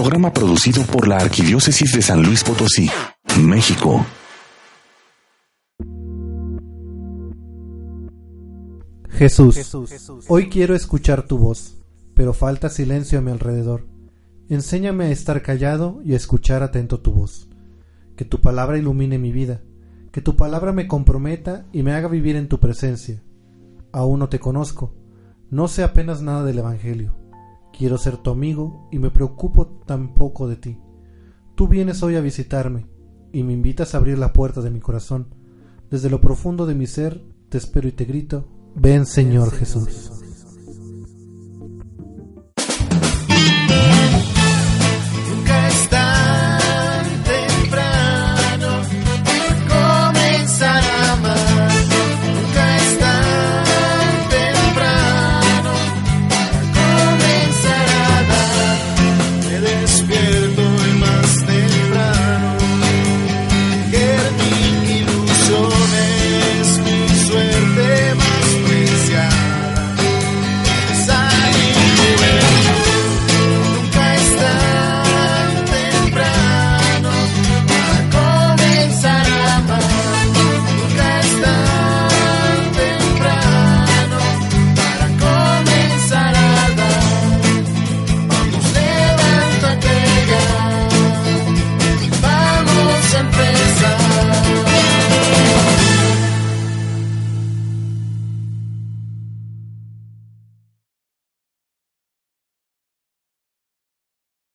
Programa producido por la Arquidiócesis de San Luis Potosí, México. Jesús, hoy quiero escuchar tu voz, pero falta silencio a mi alrededor. Enséñame a estar callado y a escuchar atento tu voz. Que tu palabra ilumine mi vida, que tu palabra me comprometa y me haga vivir en tu presencia. Aún no te conozco, no sé apenas nada del Evangelio. Quiero ser tu amigo y me preocupo tan poco de ti. Tú vienes hoy a visitarme y me invitas a abrir la puerta de mi corazón. Desde lo profundo de mi ser te espero y te grito, ven Señor, Jesús.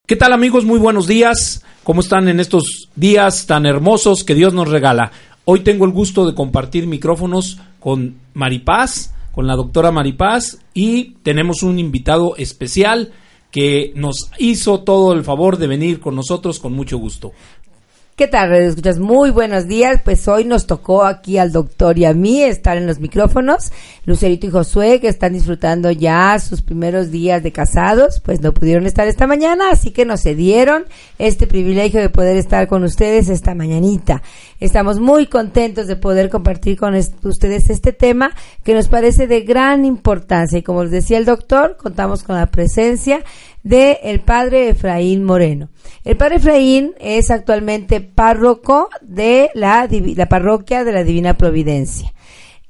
¿Qué tal amigos? Muy buenos días. ¿Cómo están en estos días tan hermosos que Dios nos regala? Hoy tengo el gusto de compartir micrófonos con Maripaz, con la doctora Maripaz y tenemos un invitado especial que nos hizo todo el favor de venir con nosotros con mucho gusto. ¿Qué tal, escuchas? Muy buenos días. Pues hoy nos tocó aquí al doctor y a mí estar en los micrófonos. Lucerito y Josué, que están disfrutando ya sus primeros días de casados, pues no pudieron estar esta mañana, así que nos cedieron este privilegio de poder estar con ustedes esta mañanita. Estamos muy contentos de poder compartir con ustedes este tema que nos parece de gran importancia. Y como les decía el doctor, contamos con la presencia de el padre Efraín Moreno. El padre Efraín es actualmente párroco de la, la parroquia de la Divina Providencia.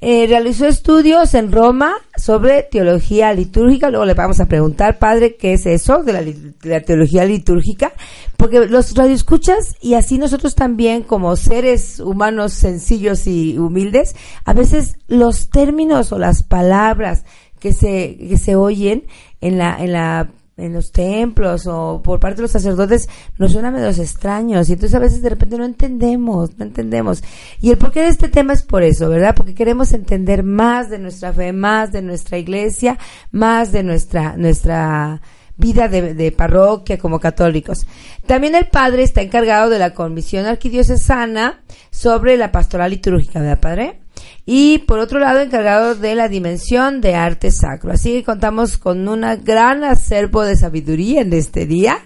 Eh, realizó estudios en Roma sobre teología litúrgica. Luego le vamos a preguntar, padre, ¿qué es eso de la, de la teología litúrgica? Porque los radioescuchas y así nosotros también, como seres humanos sencillos y humildes, a veces los términos o las palabras que se, que se oyen en la, en la en los templos o por parte de los sacerdotes nos suena medio extraños y entonces a veces de repente no entendemos, no entendemos. Y el porqué de este tema es por eso, ¿verdad? Porque queremos entender más de nuestra fe, más de nuestra iglesia, más de nuestra, nuestra vida de, de parroquia como católicos. También el padre está encargado de la comisión arquidiocesana sobre la pastoral litúrgica, ¿verdad, padre? Y por otro lado encargado de la dimensión de arte sacro. Así que contamos con un gran acervo de sabiduría en este día.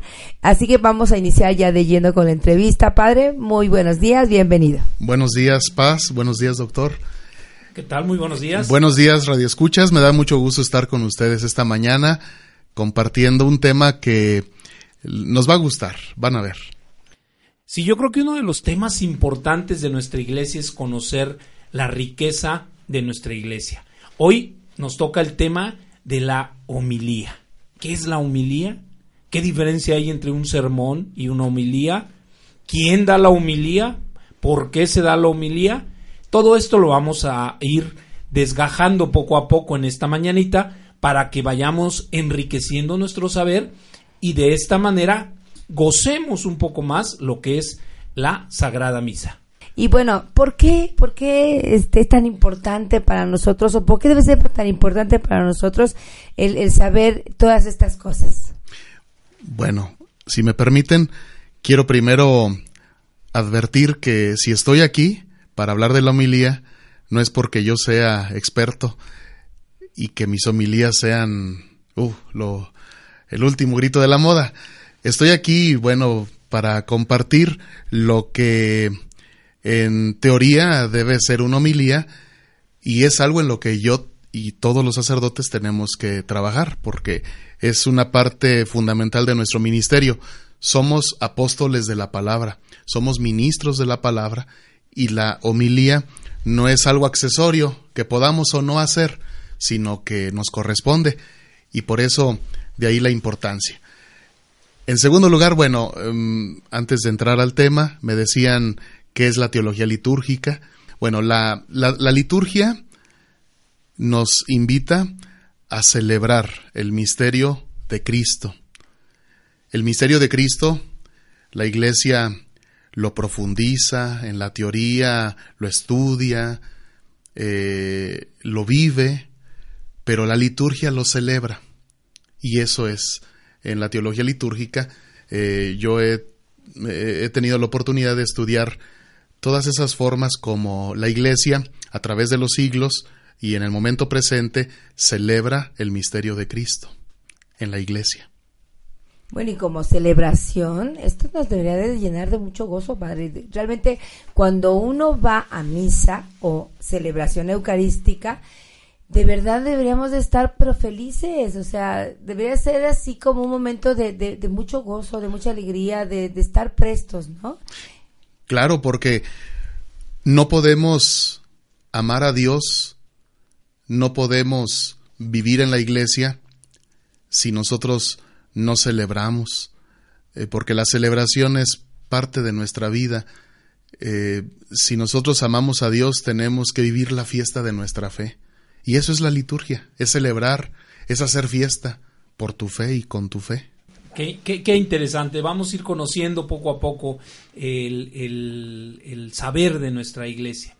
Así que vamos a iniciar ya de yendo con la entrevista. Padre, muy buenos días, bienvenido. Buenos días, Paz. Buenos días, doctor. ¿Qué tal? Muy buenos días. Buenos días, Radio Escuchas. Me da mucho gusto estar con ustedes esta mañana compartiendo un tema que nos va a gustar. Van a ver. Sí, yo creo que uno de los temas importantes de nuestra iglesia es conocer la riqueza de nuestra iglesia. Hoy nos toca el tema de la homilía. ¿Qué es la homilía? ¿Qué diferencia hay entre un sermón y una homilía? ¿Quién da la homilía? ¿Por qué se da la homilía? Todo esto lo vamos a ir desgajando poco a poco en esta mañanita para que vayamos enriqueciendo nuestro saber y de esta manera gocemos un poco más lo que es la Sagrada Misa. Y bueno, ¿por qué, por qué este, es tan importante para nosotros o por qué debe ser tan importante para nosotros el, saber todas estas cosas? Bueno, si me permiten, quiero primero advertir que si estoy aquí para hablar de la homilía, no es porque yo sea experto y que mis homilías sean uh, lo, el último grito de la moda. Estoy aquí, bueno, para compartir lo que en teoría debe ser una homilía y es algo en lo que yo y todos los sacerdotes tenemos que trabajar porque es una parte fundamental de nuestro ministerio. somos apóstoles de la palabra, somos ministros de la palabra y la homilía no es algo accesorio que podamos o no hacer, sino que nos corresponde y por eso de ahí la importancia. En segundo lugar, bueno, em, antes de entrar al tema, me decían qué es la teología litúrgica. Bueno, la, la liturgia nos invita a celebrar el misterio de Cristo. El misterio de Cristo, la Iglesia lo profundiza en la teoría, lo estudia, eh, lo vive, pero la liturgia lo celebra. Y eso es, en la teología litúrgica, eh, yo he, he tenido la oportunidad de estudiar todas esas formas como la Iglesia, a través de los siglos y en el momento presente, celebra el misterio de Cristo en la Iglesia. Bueno, y como celebración, esto nos debería de llenar de mucho gozo, Padre. Realmente, cuando uno va a misa o celebración eucarística, de verdad deberíamos de estar pero felices, o sea, debería ser así como un momento de, de, mucho gozo, de mucha alegría, de, de estar prestos, ¿no? Claro, porque no podemos amar a Dios, no podemos vivir en la iglesia si nosotros no celebramos, eh, porque la celebración es parte de nuestra vida. Eh, si nosotros amamos a Dios, tenemos que vivir la fiesta de nuestra fe. Y eso es la liturgia, es celebrar, es hacer fiesta por tu fe y con tu fe. Qué, interesante. Vamos a ir conociendo poco a poco el, el, el, saber de nuestra iglesia.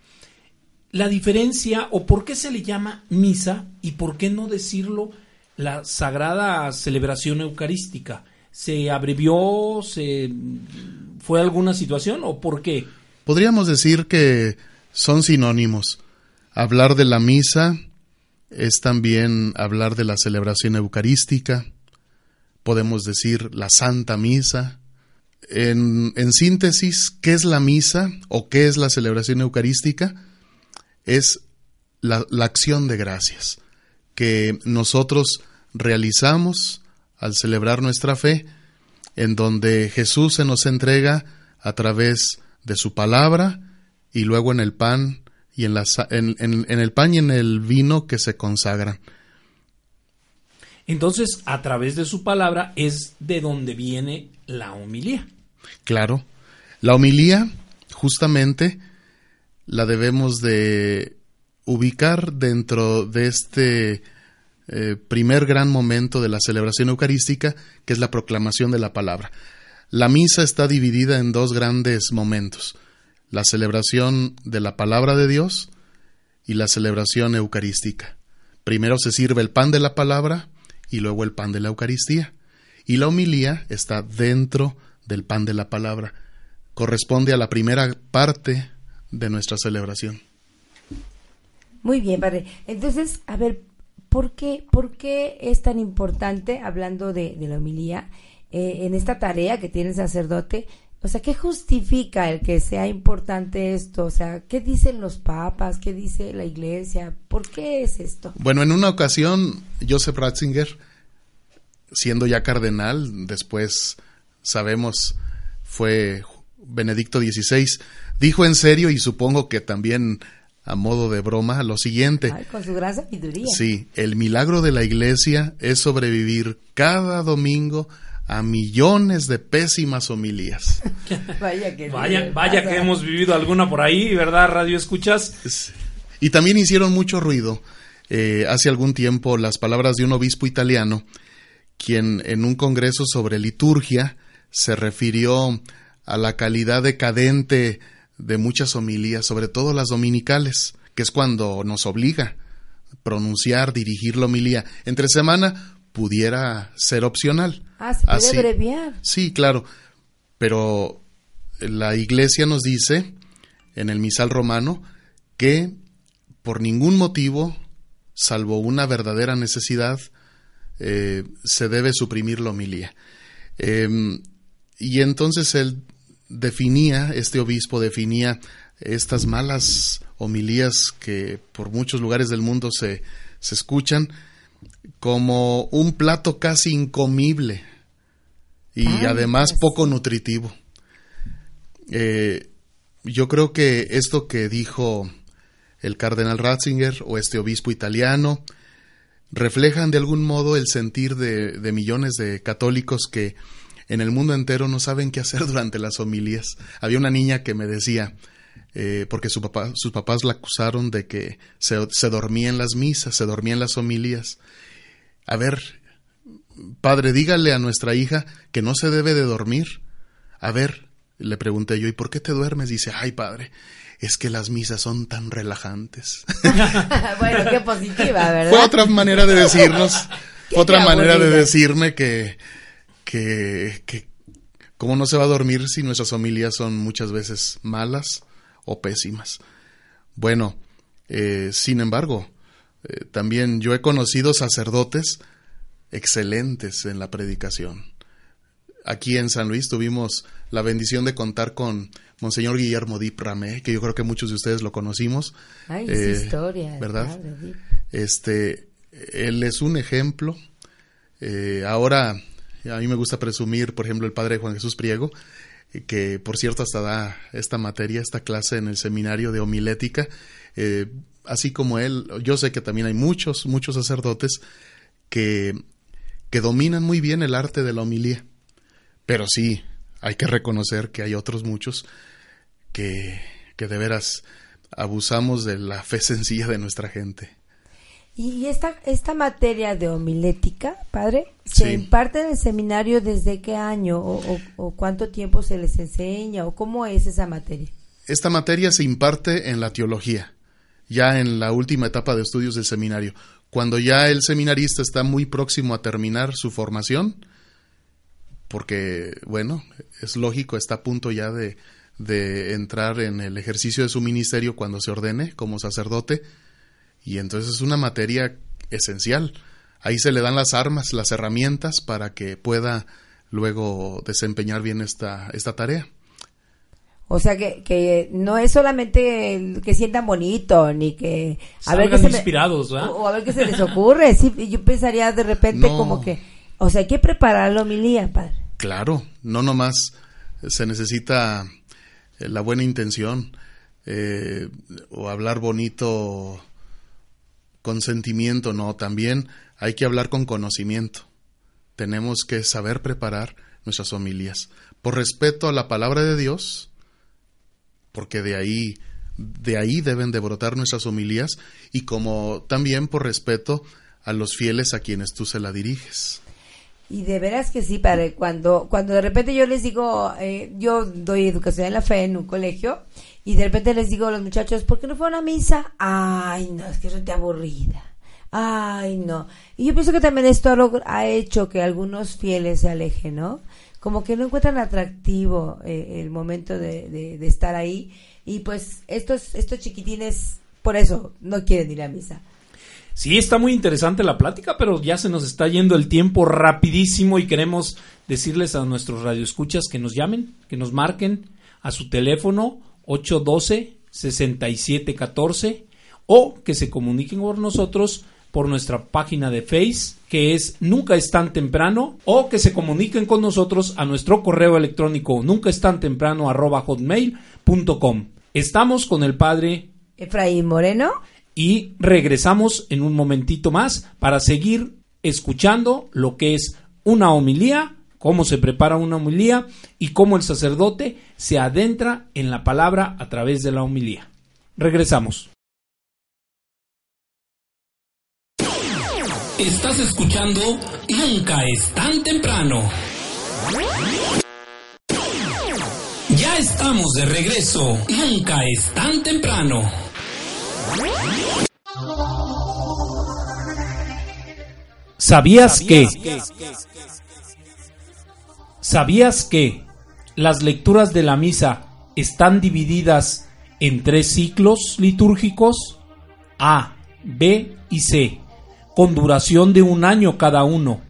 La diferencia o por qué se le llama misa y por qué no decirlo la sagrada celebración eucarística? ¿Se abrevió? ¿Se fue alguna situación o por qué? Podríamos decir que son sinónimos. Hablar de la misa es también hablar de la celebración eucarística. Podemos decir la Santa Misa. En, en, síntesis, ¿qué es la misa o qué es la celebración eucarística? Es la, la acción de gracias que nosotros realizamos al celebrar nuestra fe, en donde Jesús se nos entrega a través de su palabra y luego en el pan y en, la, en, en, el pan y en el vino que se consagran. Entonces, a través de su palabra es de donde viene la homilía. Claro, la homilía justamente la debemos de ubicar dentro de este eh, primer gran momento de la celebración eucarística, que es la proclamación de la palabra. La misa está dividida en dos grandes momentos, la celebración de la palabra de Dios y la celebración eucarística. Primero se sirve el pan de la palabra y luego el pan de la Eucaristía. Y la homilía está dentro del pan de la palabra. Corresponde a la primera parte de nuestra celebración. Muy bien, padre. Entonces, a ver, ¿Por qué, por qué es tan importante, hablando de, la homilía, eh, en esta tarea que tiene el sacerdote? O sea, ¿qué justifica el que sea importante esto? O sea, ¿qué dicen los papas? ¿Qué dice la iglesia? ¿Por qué es esto? Bueno, en una ocasión, Joseph Ratzinger, siendo ya cardenal, después sabemos fue Benedicto XVI, dijo en serio y supongo que también a modo de broma lo siguiente. con su gran sabiduría. Sí, el milagro de la iglesia es sobrevivir cada domingo a millones de pésimas homilías. vaya que, vaya, vaya que hemos vivido alguna por ahí, ¿verdad? Radio escuchas. Y también hicieron mucho ruido eh, hace algún tiempo las palabras de un obispo italiano, quien en un congreso sobre liturgia se refirió a la calidad decadente de muchas homilías, sobre todo las dominicales, que es cuando nos obliga pronunciar, dirigir la homilía. Entre semana pudiera ser opcional. Ah, se puede abreviar. Sí, claro. Pero la iglesia nos dice en el misal romano que por ningún motivo, salvo una verdadera necesidad, eh, se debe suprimir la homilía. Em, y entonces él definía, este obispo definía estas malas homilías que por muchos lugares del mundo se, se escuchan como un plato casi incomible. y además pues. poco nutritivo. Eh, yo creo que esto que dijo el cardenal Ratzinger o este obispo italiano reflejan de algún modo el sentir de, de millones de católicos que en el mundo entero no saben qué hacer durante las homilías. Había una niña que me decía, eh, porque su papá, sus papás la acusaron de que se, se dormía en las misas, se dormía en las homilías. A ver, padre, dígale a nuestra hija que no se debe de dormir. A ver, le pregunté yo, ¿y por qué te duermes? Dice, ay, padre, es que las misas son tan relajantes. bueno, qué positiva, ¿verdad? Fue otra manera de decirnos, otra manera de decirme que, que, que, cómo no se va a dormir si nuestras familias son muchas veces malas o pésimas. Bueno, eh, sin embargo, eh, también yo he conocido sacerdotes excelentes en la predicación. Aquí en San Luis tuvimos la bendición de contar con Monseñor Guillermo Dip Ramé, que yo creo que muchos de ustedes lo conocimos. Ay, Eh, esa historia. ¿Verdad? padre. Este, él es un ejemplo. Eh, ahora, a mí me gusta presumir, por ejemplo, el padre Juan Jesús Priego, eh, que por cierto hasta da esta materia, esta clase en el seminario de homilética. Eh, así como él, yo sé que también hay muchos, muchos sacerdotes que, que dominan muy bien el arte de la homilía. Pero sí, hay que reconocer que hay otros muchos que, que de veras abusamos de la fe sencilla de nuestra gente. Y esta, esta materia de homilética, padre, ¿se Sí. imparte en el seminario desde qué año o, o- o cuánto tiempo se les enseña o cómo es esa materia? Esta materia se imparte en la teología, ya en la última etapa de estudios del seminario. Cuando ya el seminarista está muy próximo a terminar su formación, porque, bueno, es lógico, está a punto ya de, de entrar en el ejercicio de su ministerio cuando se ordene como sacerdote, y entonces es una materia esencial. Ahí se le dan las armas, las herramientas para que pueda luego desempeñar bien esta, esta tarea. O sea que, que no es solamente el que sientan bonito ni que a ver se me- inspirados, ¿verdad? o, o a ver qué se les ocurre. Sí, yo pensaría de repente No. como que, o sea, hay que preparar la homilía, padre. Claro, no nomás se necesita eh, la buena intención eh, o hablar bonito con sentimiento, no, también hay que hablar con conocimiento. Tenemos que saber preparar nuestras homilías por respeto a la palabra de Dios, porque de ahí de ahí deben de brotar nuestras homilías y como también por respeto a los fieles a quienes tú se la diriges. Y de veras que sí, padre. Cuando, cuando de repente yo les digo, eh, yo doy educación en la fe en un colegio, y de repente les digo a los muchachos, ¿por qué no fueron a misa? Ay, no, es que eso te aburrida. Ay, no. Y yo pienso que también esto ha hecho que algunos fieles se alejen, ¿no? Como que no encuentran atractivo eh, el momento de, de- de estar ahí. Y pues estos, estos chiquitines, por eso, no quieren ir a misa. Sí, está muy interesante la plática, pero ya se nos está yendo el tiempo rapidísimo y queremos decirles a nuestros radioescuchas que nos llamen, que nos marquen a su teléfono 812-6714 o que se comuniquen con nosotros por nuestra página de Face que es Nunca es tan temprano o que se comuniquen con nosotros a nuestro correo electrónico nunca es tan temprano arroba hotmail.com. Estamos con el padre Efraín Moreno. y regresamos en un momentito más para seguir escuchando lo que es una homilía, cómo se prepara una homilía y cómo el sacerdote se adentra en la palabra a través de la homilía. Regresamos. Estás escuchando Nunca es tan temprano. Ya estamos de regreso. Nunca es tan temprano. ¿Sabías que? ¿Sabías que las lecturas de la misa están divididas en tres ciclos litúrgicos? A, B y C, con duración de un año cada uno,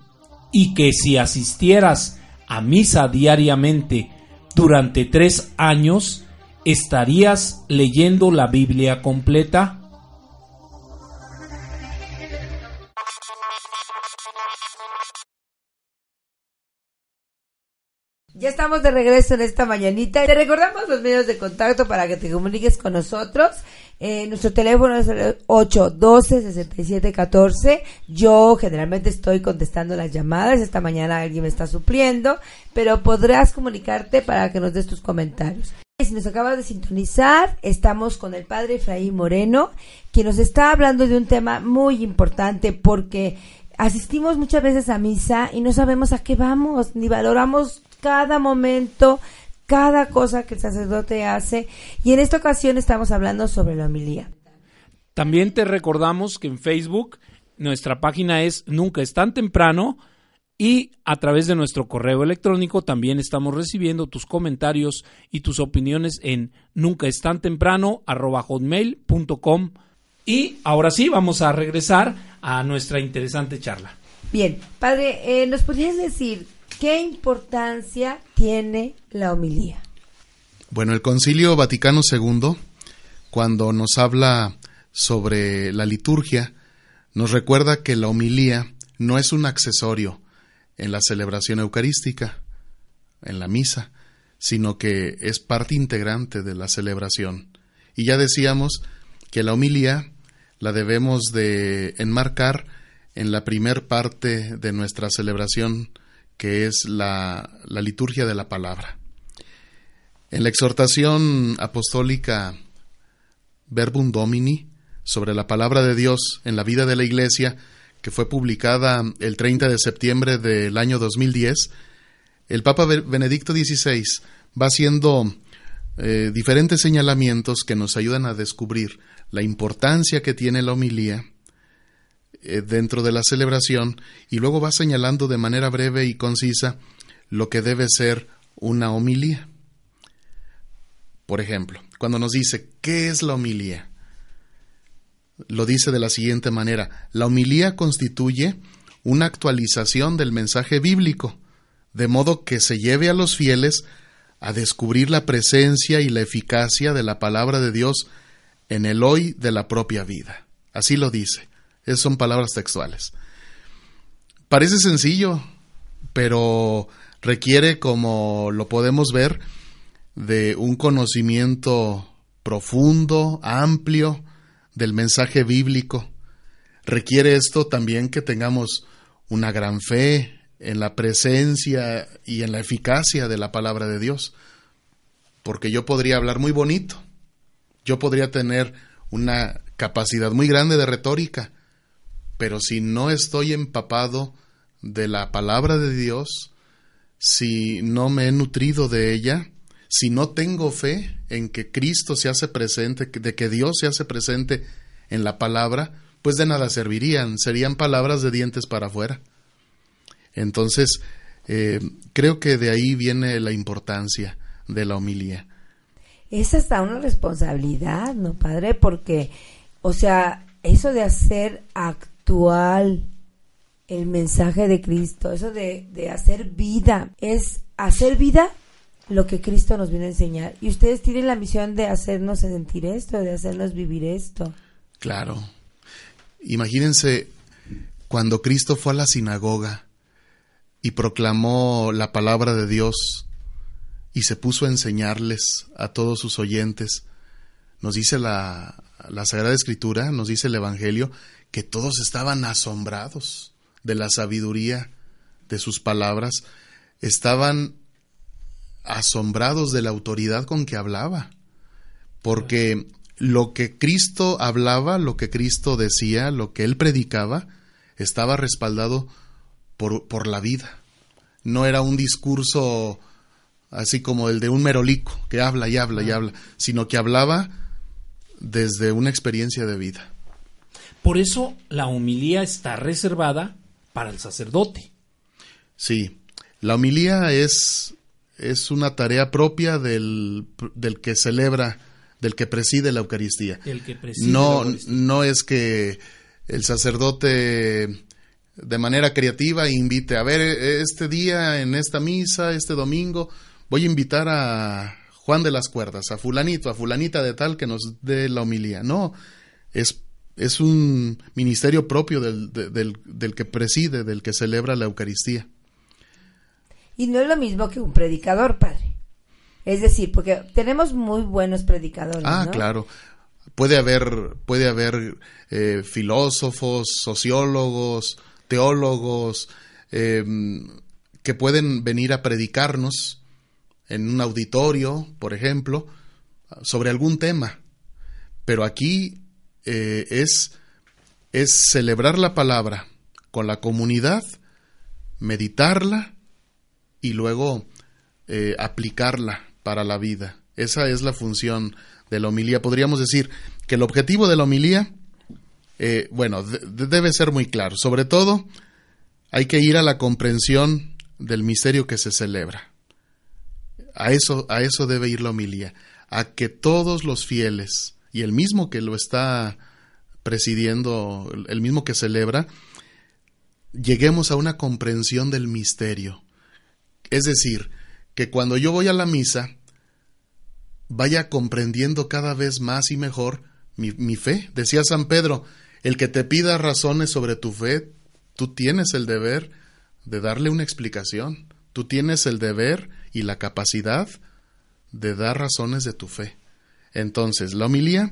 y que si asistieras a misa diariamente durante tres años, estarías leyendo la Biblia completa? Ya estamos de regreso en esta mañanita. Te recordamos los medios de contacto para que te comuniques con nosotros. Eh, nuestro teléfono es el 812-6714. Yo generalmente estoy contestando las llamadas. Esta mañana alguien me está supliendo, pero podrás comunicarte para que nos des tus comentarios. Si nos acabas de sintonizar, estamos con el padre Efraín Moreno, quien nos está hablando de un tema muy importante porque asistimos muchas veces a misa y no sabemos a qué vamos, ni valoramos cada momento, cada cosa que el sacerdote hace. Y en esta ocasión estamos hablando sobre la homilía. También te recordamos que en Facebook nuestra página es Nunca es tan temprano y a través de nuestro correo electrónico también estamos recibiendo tus comentarios y tus opiniones en nunca es tan temprano hotmail.com. Y ahora sí, vamos a regresar a nuestra interesante charla. Bien, padre, eh, ¿nos podrías decir qué importancia tiene la homilía? Bueno, el Concilio Vaticano II, cuando nos habla sobre la liturgia, nos recuerda que la homilía no es un accesorio en la celebración eucarística, en la misa, sino que es parte integrante de la celebración. Y ya decíamos que la homilía la debemos de enmarcar en la primer parte de nuestra celebración, que es la, liturgia de la palabra. En la exhortación apostólica Verbum Domini sobre la palabra de Dios en la vida de la Iglesia, que fue publicada el 30 de septiembre del año 2010, el Papa Benedicto XVI va haciendo eh, diferentes señalamientos que nos ayudan a descubrir la importancia que tiene la homilía eh, dentro de la celebración y luego va señalando de manera breve y concisa lo que debe ser una homilía. Por ejemplo, cuando nos dice, ¿qué es la homilía? Lo dice de la siguiente manera, la homilía constituye una actualización del mensaje bíblico, de modo que se lleve a los fieles a descubrir la presencia y la eficacia de la palabra de Dios en el hoy de la propia vida. Así lo dice. Esas son palabras textuales. Parece sencillo, pero requiere, como lo podemos ver, de un conocimiento profundo, amplio del mensaje bíblico. Requiere esto también que tengamos una gran fe en la presencia y en la eficacia de la palabra de Dios. Porque yo podría hablar muy bonito, yo podría tener una capacidad muy grande de retórica, pero si no estoy empapado de la palabra de Dios, si no me he nutrido de ella, si no tengo fe en que Cristo se hace presente, de que Dios se hace presente en la palabra, pues de nada servirían, serían palabras de dientes para afuera. Entonces, eh, creo que de ahí viene la importancia de la homilía es hasta una responsabilidad, ¿no, padre? Porque, o sea, eso de hacer actual el mensaje de Cristo, eso de, de hacer vida, es hacer vida lo que Cristo nos viene a enseñar. Y ustedes tienen la misión de hacernos sentir esto, de hacernos vivir esto. Claro. Imagínense cuando Cristo fue a la sinagoga y proclamó la palabra de Dios y se puso a enseñarles a todos sus oyentes. Nos dice la, la Sagrada Escritura, nos dice el Evangelio, que todos estaban asombrados de la sabiduría de sus palabras, estaban asombrados de la autoridad con que hablaba, porque lo que Cristo hablaba, lo que Cristo decía, lo que él predicaba, estaba respaldado por, por la vida. No era un discurso así como el de un merolico, que habla y habla y habla, sino que hablaba desde una experiencia de vida. Por eso la homilía está reservada para el sacerdote. Sí, la homilía es, es una tarea propia del, del que celebra, del que preside la Eucaristía. no, no es que el sacerdote de manera creativa invite a ver este día en esta misa, este domingo, voy a invitar a Juan de las Cuerdas, a fulanito, a fulanita de tal que nos dé la homilía. No, es, es un ministerio propio del, del, del que preside, del que celebra la Eucaristía. Y no es lo mismo que un predicador, padre. Es decir, porque tenemos muy buenos predicadores. Ah, ¿no? claro. Puede haber, puede haber eh, filósofos, sociólogos, teólogos, eh, que pueden venir a predicarnos en un auditorio, por ejemplo, sobre algún tema. Pero aquí eh, es, es celebrar la palabra con la comunidad, meditarla y luego eh, aplicarla para la vida. Esa es la función de la homilía. Podríamos decir que el objetivo de la homilía, eh, bueno, de- debe ser muy claro. Sobre todo, hay que ir a la comprensión del misterio que se celebra. A eso, a eso debe ir la homilía, a que todos los fieles y el mismo que lo está presidiendo, el mismo que celebra, lleguemos a una comprensión del misterio. Es decir, que cuando yo voy a la misa, vaya comprendiendo cada vez más y mejor mi, mi fe. Decía San Pedro, el que te pida razones sobre tu fe, tú tienes el deber de darle una explicación. Tú tienes el deber y la capacidad de dar razones de tu fe. Entonces, la homilía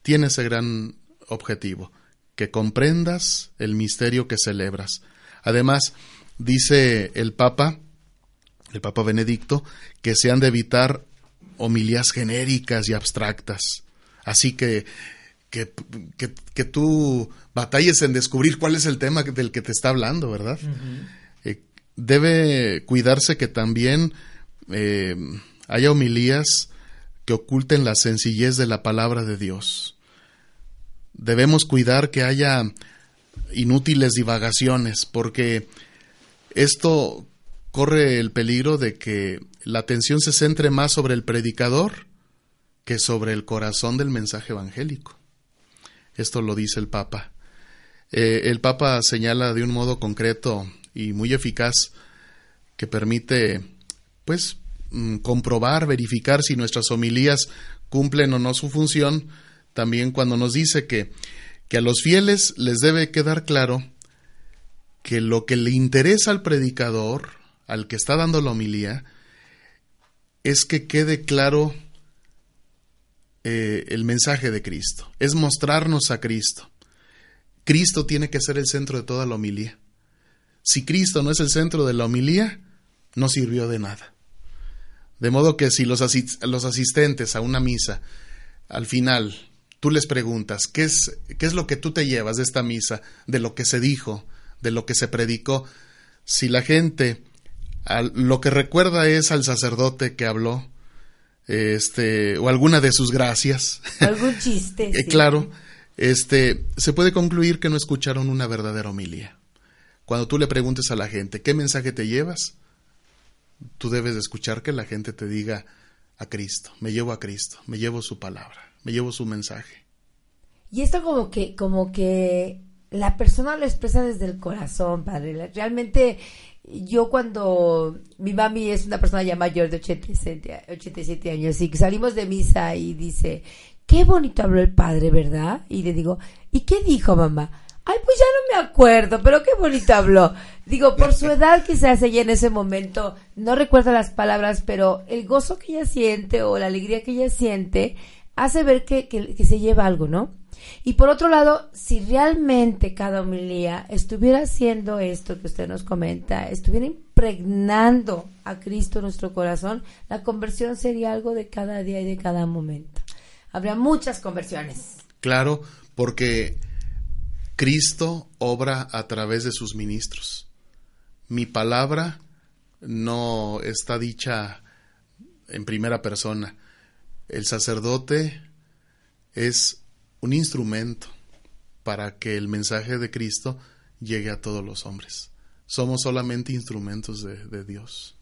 tiene ese gran objetivo, que comprendas el misterio que celebras. Además, dice el Papa, el Papa Benedicto, que se han de evitar homilías genéricas y abstractas. Así que, que, que, que tú batalles en descubrir cuál es el tema del que te está hablando, ¿verdad? Eh, debe cuidarse que también eh, haya homilías que oculten la sencillez de la palabra de Dios. Debemos cuidar que haya inútiles divagaciones, porque esto corre el peligro de que la atención se centre más sobre el predicador que sobre el corazón del mensaje evangélico. Esto lo dice el Papa. Eh, el Papa señala de un modo concreto y muy eficaz que permite, pues, mm, comprobar, verificar si nuestras homilías cumplen o no su función, también cuando nos dice que, que a los fieles les debe quedar claro que lo que le interesa al predicador, al que está dando la homilía, es que quede claro eh, el mensaje de Cristo, es mostrarnos a Cristo. Cristo tiene que ser el centro de toda la homilía. Si Cristo no es el centro de la homilía, no sirvió de nada. De modo que si los, asis los asistentes a una misa, al final, tú les preguntas, ¿qué es, ¿qué es lo que tú te llevas de esta misa, de lo que se dijo, de lo que se predicó? Si la gente al, lo que recuerda es al sacerdote que habló, este, o alguna de sus gracias. Algún chiste. sí. Claro, este, se puede concluir que no escucharon una verdadera homilía. Cuando tú le preguntes a la gente, ¿qué mensaje te llevas? Tú debes de escuchar que la gente te diga a Cristo, me llevo a Cristo, me llevo su palabra, me llevo su mensaje. Y esto como que, como que la persona lo expresa desde el corazón, padre. Realmente yo cuando mi mami es una persona ya mayor de 87, 87 años y salimos de misa y dice, qué bonito habló el padre, ¿verdad? Y le digo, ¿y qué dijo mamá? Ay, pues ya no me acuerdo, pero qué bonito habló. Digo, por su edad quizás ella en ese momento no recuerda las palabras, pero el gozo que ella siente o la alegría que ella siente hace ver que, que, que se lleva algo, ¿no? Y por otro lado, si realmente cada homilía estuviera haciendo esto que usted nos comenta, estuviera impregnando a Cristo en nuestro corazón, la conversión sería algo de cada día y de cada momento. Habría muchas conversiones. Claro, porque Cristo obra a través de sus ministros. Mi palabra no está dicha en primera persona. El sacerdote es un instrumento para que el mensaje de Cristo llegue a todos los hombres. Somos solamente instrumentos de, de, Dios.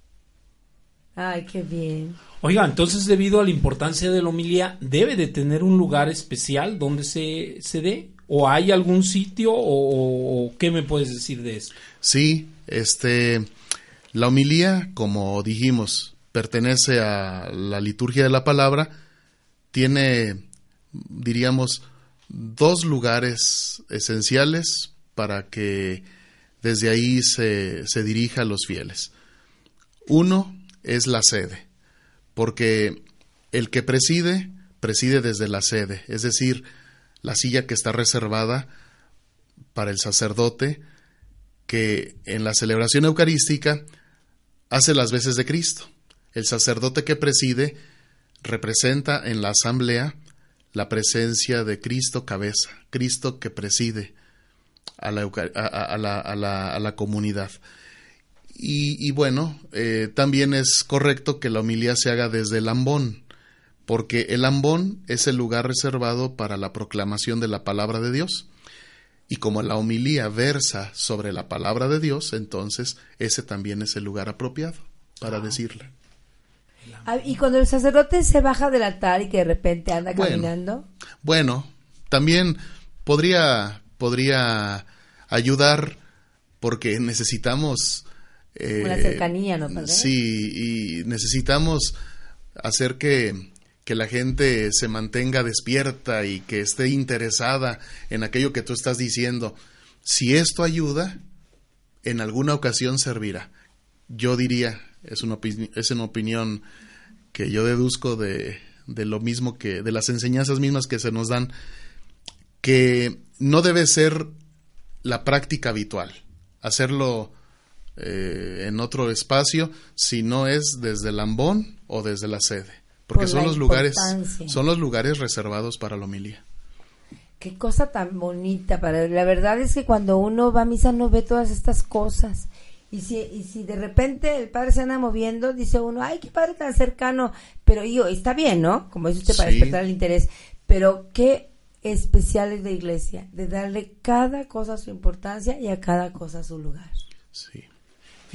Ay, qué bien. Oiga, entonces debido a la importancia de la homilía, ¿debe de tener un lugar especial donde se, se dé? ¿O hay algún sitio? O, qué me puedes decir de eso? Sí, este, la homilía, como dijimos, pertenece a la liturgia de la palabra, tiene diríamos, dos lugares esenciales para que desde ahí se, se dirija a los fieles. Uno es la sede, porque el que preside, preside desde la sede, es decir, la silla que está reservada para el sacerdote que en la celebración eucarística hace las veces de Cristo. El sacerdote que preside representa en la asamblea la presencia de Cristo cabeza, Cristo que preside a la, a la, comunidad. Y, bueno, eh, también es correcto que la homilía se haga desde el ambón, porque el ambón es el lugar reservado para la proclamación de la palabra de Dios. Y como la homilía versa sobre la palabra de Dios, entonces ese también es el lugar apropiado para decirla. Ah, y cuando el sacerdote se baja del altar y que de repente anda caminando. Bueno, también podría, podría ayudar porque necesitamos... Eh, Una cercanía, ¿no? Sí, y necesitamos hacer que, que la gente se mantenga despierta y que esté interesada en aquello que tú estás diciendo. Si esto ayuda, en alguna ocasión servirá. Yo diría, es una, es una opinión que yo deduzco de, de lo mismo que, de las enseñanzas mismas que se nos dan, que no debe ser la práctica habitual, hacerlo eh, en otro espacio, si no es desde el ambón o desde la sede, porque son los lugares, son los lugares reservados para la homilía. Qué cosa tan bonita, para la verdad es que cuando uno va a misa no ve todas estas cosas y si, y si de repente el padre se anda moviendo, dice uno, ay, qué padre tan cercano. Pero yo, está bien, ¿no? Como dice usted, para despertar el interés. Pero qué especial es la iglesia, de darle cada cosa su importancia y a cada cosa su lugar. Sí.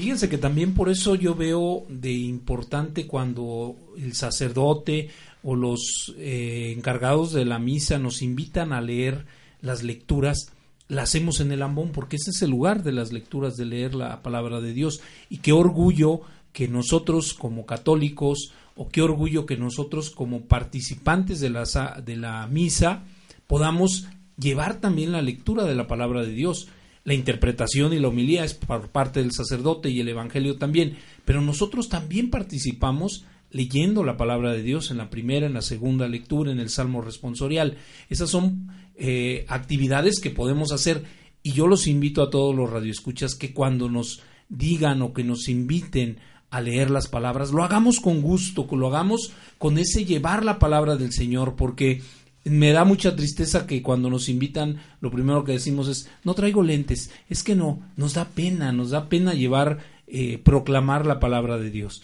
Fíjense que también por eso yo veo de importante cuando el sacerdote o los eh, encargados de la misa nos invitan a leer las lecturas, la hacemos en el ambón porque ese es el lugar de las lecturas, de leer la palabra de Dios. Y qué orgullo que nosotros como católicos o qué orgullo que nosotros como participantes de la, de la misa podamos llevar también la lectura de la palabra de Dios. La interpretación y la homilía es por parte del sacerdote y el Evangelio también, pero nosotros también participamos leyendo la palabra de Dios en la primera, en la segunda lectura, en el Salmo responsorial. Esas son eh, actividades que podemos hacer y yo los invito a todos los radioescuchas que cuando nos digan o que nos inviten a leer las palabras, lo hagamos con gusto, lo hagamos con ese llevar la palabra del Señor, porque me da mucha tristeza que cuando nos invitan, lo primero que decimos es, no traigo lentes, es que no, nos da pena, nos da pena llevar, eh, proclamar la palabra de Dios.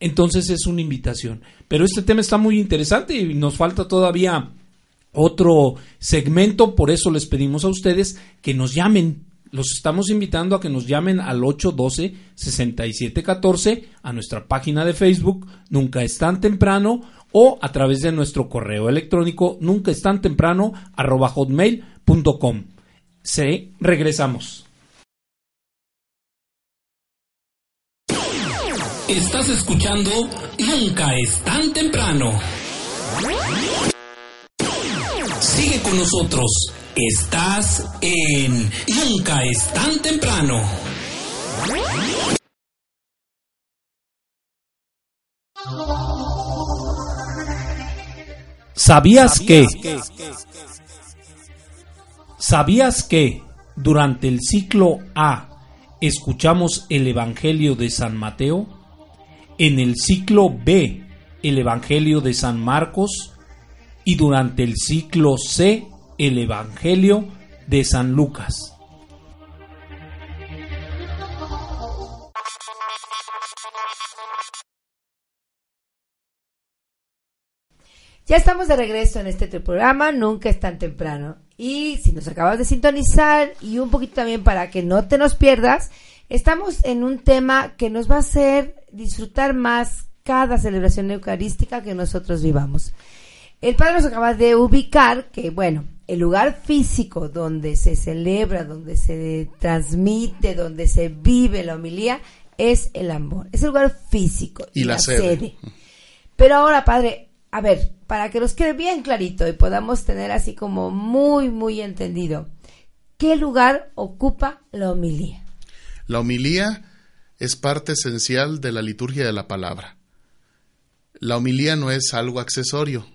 Entonces es una invitación. Pero este tema está muy interesante y nos falta todavía otro segmento, por eso les pedimos a ustedes que nos llamen. Los estamos invitando a que nos llamen al 812-6714 a nuestra página de Facebook, Nunca es tan temprano, o a través de nuestro correo electrónico, nunca es tan temprano, arroba hotmail.com. Se regresamos. Estás escuchando Nunca es tan temprano. Sigue con nosotros. Estás en Nunca es tan temprano. ¿Sabías que? ¿Sabías que durante el ciclo A escuchamos el Evangelio de San Mateo? En el ciclo B el Evangelio de San Marcos y durante el ciclo C el Evangelio de San Lucas. Ya estamos de regreso en este programa, nunca es tan temprano. Y si nos acabas de sintonizar y un poquito también para que no te nos pierdas, estamos en un tema que nos va a hacer disfrutar más cada celebración eucarística que nosotros vivamos. El padre nos acaba de ubicar que, bueno, el lugar físico donde se celebra, donde se transmite, donde se vive la homilía, es el amor. Es el lugar físico y, la, sede. Pero ahora, padre, a ver, para que nos quede bien clarito y podamos tener así como muy, muy entendido, ¿qué lugar ocupa la homilía? La homilía es parte esencial de la liturgia de la palabra. La homilía no es algo accesorio.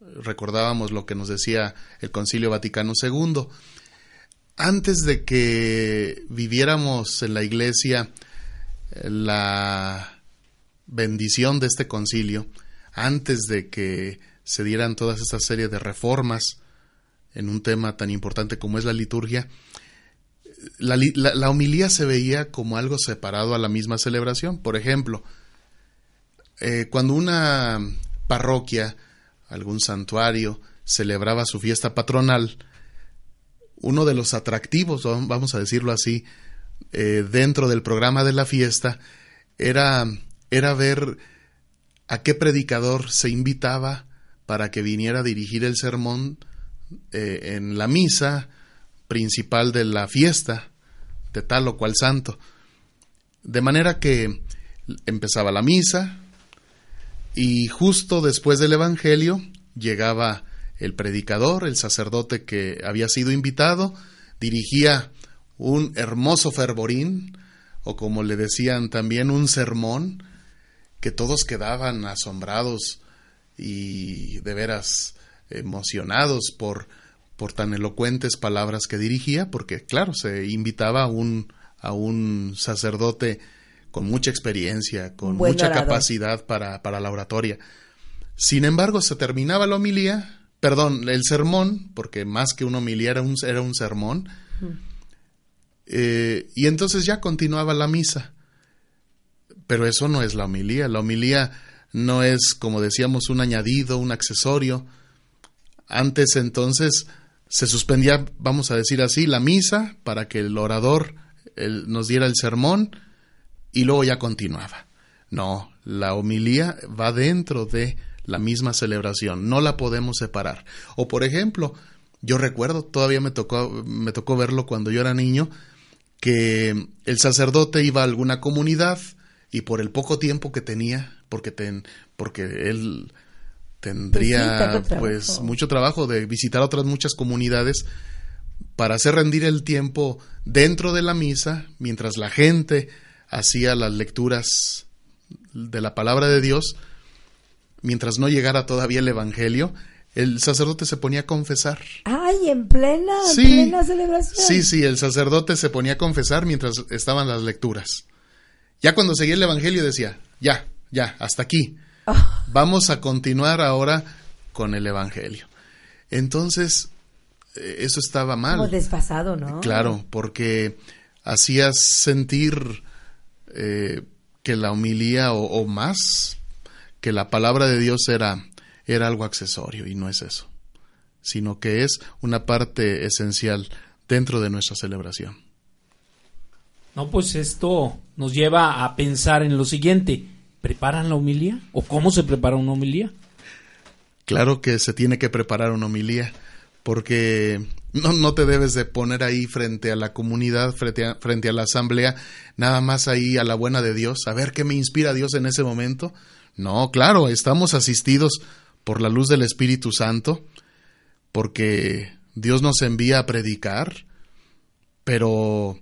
Recordábamos lo que nos decía el Concilio Vaticano II. Antes de que viviéramos en la iglesia la bendición de este concilio, antes de que se dieran todas estas series de reformas en un tema tan importante como es la liturgia, la, homilía se veía como algo separado a la misma celebración. Por ejemplo, eh, cuando una parroquia, algún santuario, celebraba su fiesta patronal, uno de los atractivos, vamos a decirlo así, eh, dentro del programa de la fiesta, era, era ver a qué predicador se invitaba para que viniera a dirigir el sermón eh, en la misa principal de la fiesta de tal o cual santo. De manera que empezaba la misa y justo después del Evangelio llegaba el predicador, el sacerdote que había sido invitado, dirigía un hermoso fervorín, o como le decían también un sermón, que todos quedaban asombrados y de veras emocionados por, por tan elocuentes palabras que dirigía, porque claro, se invitaba a un, a un sacerdote con mucha experiencia, con mucha capacidad para, para la oratoria. Sin embargo, se terminaba la homilía, perdón, el sermón, porque más que una homilía era un, era un sermón, eh, y entonces ya continuaba la misa. Pero eso no es la homilía. La homilía no es, como decíamos, un añadido, un accesorio. Antes entonces se suspendía, vamos a decir así, la misa para que el orador nos diera el sermón y luego ya continuaba. No, la homilía va dentro de la misma celebración, no la podemos separar. O por ejemplo, yo recuerdo, todavía me tocó, me tocó verlo cuando yo era niño, que el sacerdote iba a alguna comunidad y por el poco tiempo que tenía, porque, ten, porque él tendría pues, pues mucho trabajo de visitar otras muchas comunidades para hacer rendir el tiempo dentro de la misa mientras la gente hacía las lecturas de la palabra de Dios mientras no llegara todavía el evangelio el sacerdote se ponía a confesar. Ay, en plena, plena celebración. Sí, sí, el sacerdote se ponía a confesar mientras estaban las lecturas. Ya cuando seguía el Evangelio decía, ya, ya, hasta aquí. Ah. Vamos a continuar ahora con el Evangelio. Entonces, eh, eso estaba mal. Como desfasado, ¿no? Claro, porque hacías sentir eh, que la homilía o más que la palabra de Dios era era algo accesorio y no es eso, sino que es una parte esencial dentro de nuestra celebración. No, pues esto nos lleva a pensar en lo siguiente, ¿preparan la homilía? ¿O cómo se prepara una homilía? Claro que se tiene que preparar una homilía, porque no, no te debes de poner ahí frente a la comunidad, frente a, frente a la asamblea, nada más ahí a la buena de Dios, a ver qué me inspira Dios en ese momento. No, claro, estamos asistidos por la luz del Espíritu Santo, porque Dios nos envía a predicar, pero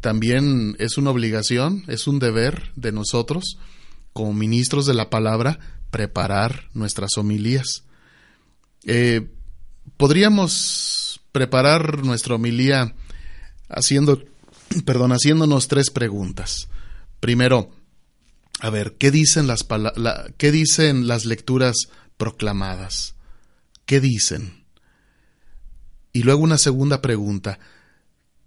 también es una obligación, es un deber de nosotros, como ministros de la palabra, preparar nuestras homilías. Eh, podríamos preparar nuestra homilía haciendo, perdón, haciéndonos tres preguntas. Primero, a ver, ¿qué dicen las, ¿qué dicen las lecturas proclamadas. ¿Qué dicen? Y luego una segunda pregunta.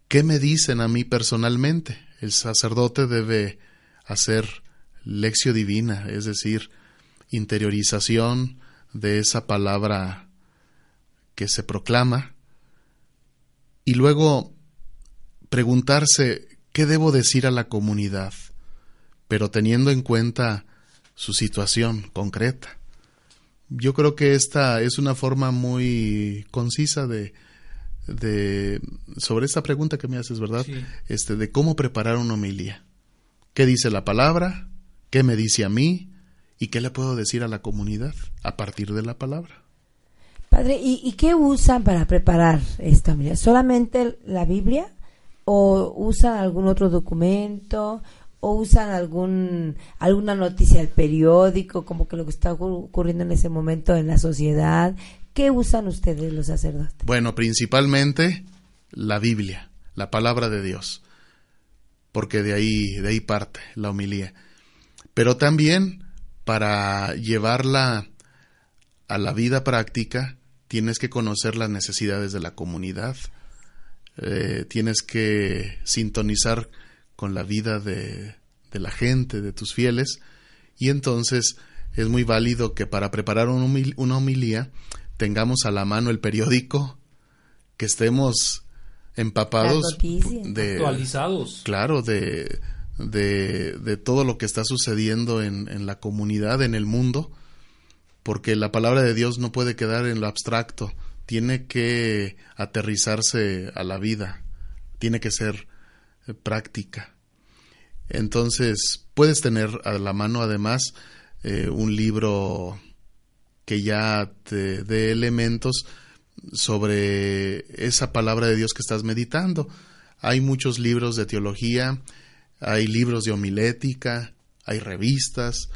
¿Qué me dicen a mí personalmente? El sacerdote debe hacer lección divina, es decir, interiorización de esa palabra que se proclama. Y luego preguntarse qué debo decir a la comunidad, pero teniendo en cuenta su situación concreta. Yo creo que esta es una forma muy concisa de, de sobre esta pregunta que me haces, ¿verdad? Este de cómo preparar una homilía. ¿Qué dice la palabra? ¿Qué me dice a mí? ¿Y qué le puedo decir a la comunidad a partir de la palabra? Padre, ¿y, qué usan para preparar esta homilía? ¿Solamente la Biblia? ¿O usan algún otro documento? o usan algún alguna noticia del periódico, como que lo que está ocurriendo en ese momento en la sociedad. ¿Qué usan ustedes los sacerdotes? Bueno, principalmente la Biblia, la palabra de Dios, porque de ahí de ahí parte la homilía. Pero también para llevarla a la vida práctica tienes que conocer las necesidades de la comunidad, eh, tienes que sintonizar con la vida de, de, la gente, de tus fieles, y entonces es muy válido que para preparar una homilía tengamos a la mano el periódico, que estemos empapados de actualizados. Claro, de, de, de, todo lo que está sucediendo en, en la comunidad, en el mundo, porque la palabra de Dios no puede quedar en lo abstracto, tiene que aterrizarse a la vida, tiene que ser eh, práctica. Entonces, puedes tener a la mano además eh, un libro que ya te dé elementos sobre esa palabra de Dios que estás meditando. Hay muchos libros de teología, hay libros de homilética, hay revistas,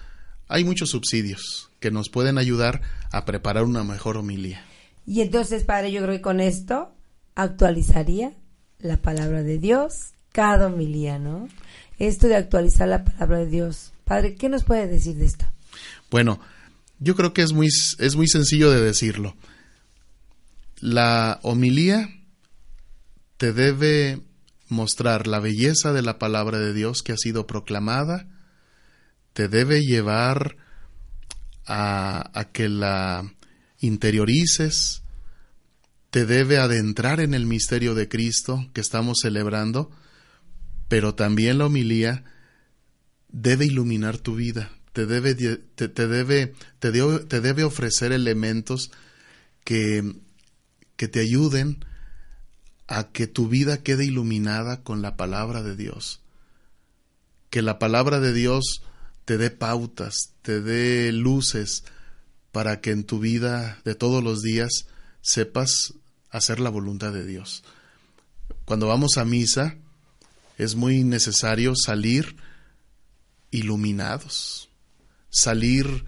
hay muchos subsidios que nos pueden ayudar a preparar una mejor homilía. Y entonces, Padre, yo creo que con esto actualizaría la palabra de Dios cada homilía, ¿no? Esto de actualizar la palabra de Dios. Padre, ¿qué nos puede decir de esto? Bueno, yo creo que es muy, es muy sencillo de decirlo. La homilía te debe mostrar la belleza de la palabra de Dios que ha sido proclamada, te debe llevar a, que la interiorices, te debe adentrar en el misterio de Cristo que estamos celebrando, pero también la homilía debe iluminar tu vida, te debe, te, debe, te, te debe ofrecer elementos que, que te ayuden a que tu vida quede iluminada con la palabra de Dios. Que la palabra de Dios te dé pautas, te dé luces para que en tu vida de todos los días sepas hacer la voluntad de Dios. Cuando vamos a misa es muy necesario salir iluminados, salir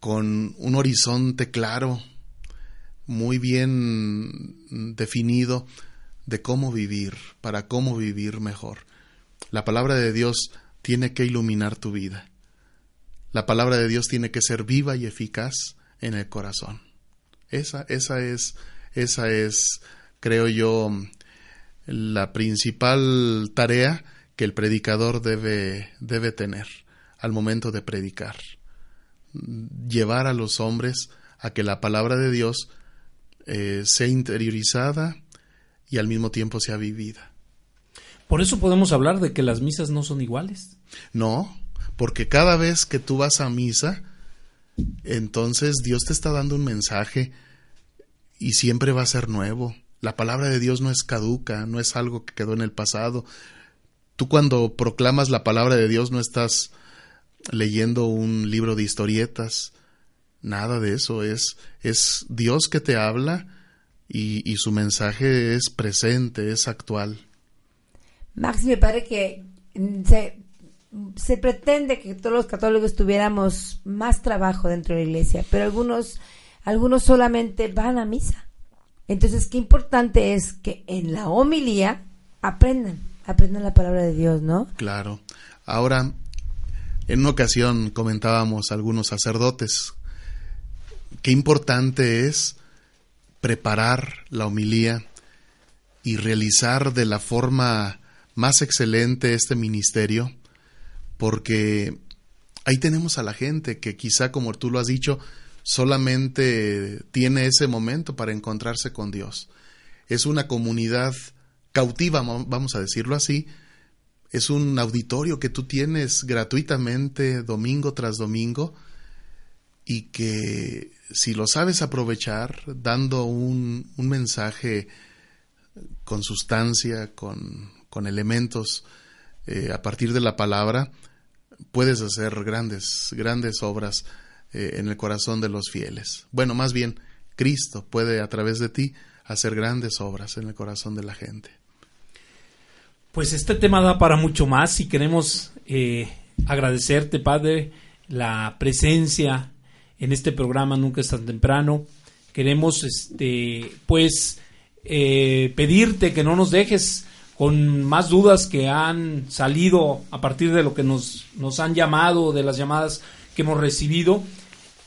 con un horizonte claro, muy bien definido de cómo vivir, para cómo vivir mejor. La palabra de Dios tiene que iluminar tu vida. La palabra de Dios tiene que ser viva y eficaz en el corazón. Esa, esa es, esa es, creo yo, la principal tarea que el predicador debe, debe tener al momento de predicar. Llevar a los hombres a que la palabra de Dios eh, sea interiorizada y al mismo tiempo sea vivida. Por eso podemos hablar de que las misas no son iguales. No, porque cada vez que tú vas a misa, entonces Dios te está dando un mensaje y siempre va a ser nuevo. La palabra de Dios no es caduca, no es algo que quedó en el pasado. Tú cuando proclamas la palabra de Dios no estás leyendo un libro de historietas, nada de eso, es, es Dios que te habla y, y su mensaje es presente, es actual. Max, me parece que mm, se, se pretende que todos los católicos tuviéramos más trabajo dentro de la iglesia, pero algunos, algunos solamente van a misa. Entonces, qué importante es que en la homilía aprendan, aprendan la palabra de Dios, ¿no? Claro. Ahora, en una ocasión comentábamos algunos sacerdotes qué importante es preparar la homilía y realizar de la forma más excelente este ministerio, porque ahí tenemos a la gente que quizá, como tú lo has dicho, solamente tiene ese momento para encontrarse con Dios. Es una comunidad cautiva, vamos a decirlo así, es un auditorio que tú tienes gratuitamente domingo tras domingo y que si lo sabes aprovechar dando un, un mensaje con sustancia, con, con elementos eh, a partir de la palabra, puedes hacer grandes, grandes obras eh, en el corazón de los fieles. Bueno, más bien, Cristo puede a través de ti hacer grandes obras en el corazón de la gente. Pues este tema da para mucho más. Si queremos eh, agradecerte, Padre, la presencia en este programa Nunca es tan temprano. Queremos, este, pues, eh, pedirte que no nos dejes con más dudas que han salido a partir de lo que nos, nos han llamado, de las llamadas que hemos recibido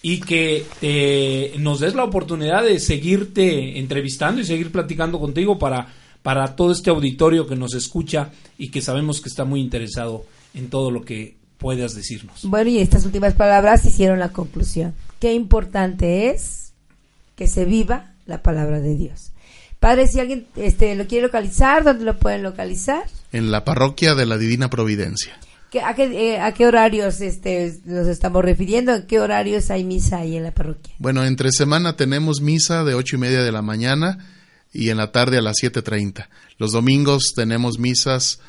y que eh, nos des la oportunidad de seguirte entrevistando y seguir platicando contigo para, para todo este auditorio que nos escucha y que sabemos que está muy interesado en todo lo que puedas decirnos. Bueno, y estas últimas palabras hicieron la conclusión. Qué importante es que se viva la palabra de Dios. Padre, si alguien este, lo quiere localizar, ¿dónde lo pueden localizar? En la parroquia de la Divina Providencia. ¿Qué- a, qué, eh, ¿A qué horarios este, nos estamos refiriendo? ¿En qué horarios hay misa ahí en la parroquia? Bueno, entre semana tenemos misa de ocho y media de la mañana y en la tarde a las 7.30. Los domingos tenemos misas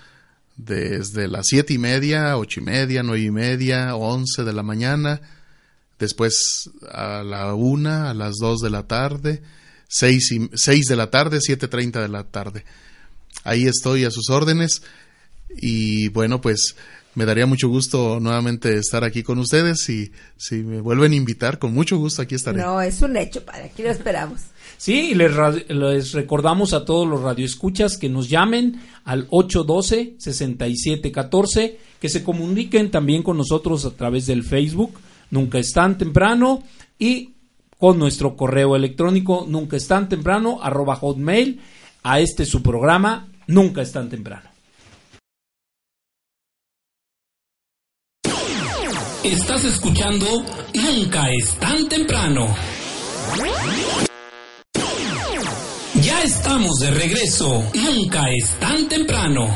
desde las siete y media, ocho y media, nueve y media, once de la mañana, después a la una, a las dos de la tarde, seis, y, seis de la tarde, siete treinta de la tarde. Ahí estoy a sus órdenes y bueno, pues me daría mucho gusto nuevamente estar aquí con ustedes y si me vuelven a invitar, con mucho gusto aquí estaré. No, es un hecho, Padre. Aquí lo esperamos. Sí, les, les recordamos a todos los radioescuchas que nos llamen al 812-6714, que se comuniquen también con nosotros a través del Facebook, Nunca es tan temprano, y con nuestro correo electrónico, nunca es tan temprano, arroba hotmail, a este su programa, Nunca es tan temprano. Estás escuchando Nunca es tan temprano. Ya estamos de regreso. Nunca es tan temprano.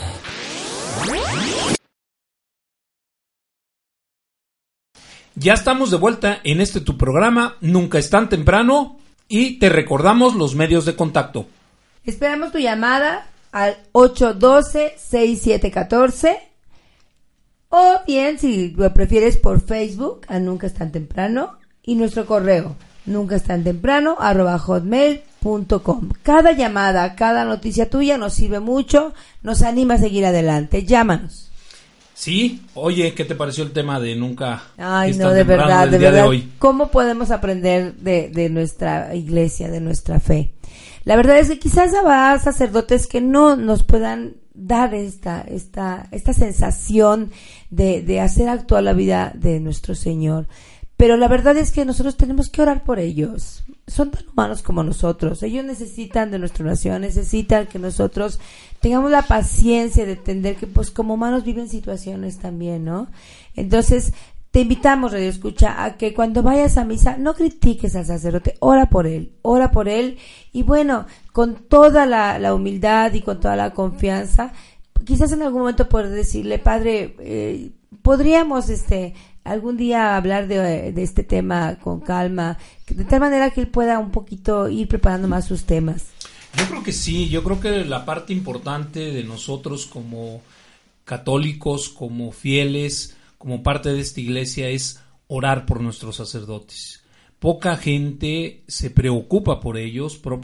Ya estamos de vuelta en este tu programa, Nunca es tan temprano, y te recordamos los medios de contacto. Esperamos tu llamada al 812-6714 o bien si lo prefieres por Facebook a Nunca es tan temprano y nuestro correo nunca es tan temprano arroba Cada llamada, cada noticia tuya nos sirve mucho, nos anima a seguir adelante. Llámanos. Sí, oye, ¿qué te pareció el tema de Nunca Ay, no, de verdad, de verdad. hoy? ¿Cómo podemos aprender de, de nuestra iglesia, de nuestra fe? La verdad es que quizás habrá sacerdotes que no nos puedan dar esta, esta, esta sensación de, de hacer actuar la vida de nuestro Señor. Pero la verdad es que nosotros tenemos que orar por ellos. Son tan humanos como nosotros. Ellos necesitan de nuestra oración, necesitan que nosotros tengamos la paciencia de entender que pues como humanos viven situaciones también, ¿no? Entonces, te invitamos, Radio Escucha, a que cuando vayas a misa no critiques al sacerdote, ora por él, ora por él y bueno, con toda la, humildad y con toda la confianza, quizás en algún momento poder decirle, Padre, eh, podríamos este algún día hablar de, de este tema con calma, de tal manera que él pueda un poquito ir preparando más sus temas. Yo creo que sí, yo creo que la parte importante de nosotros como católicos, como fieles, como parte de esta iglesia es orar por nuestros sacerdotes. Poca gente se preocupa por ellos, por-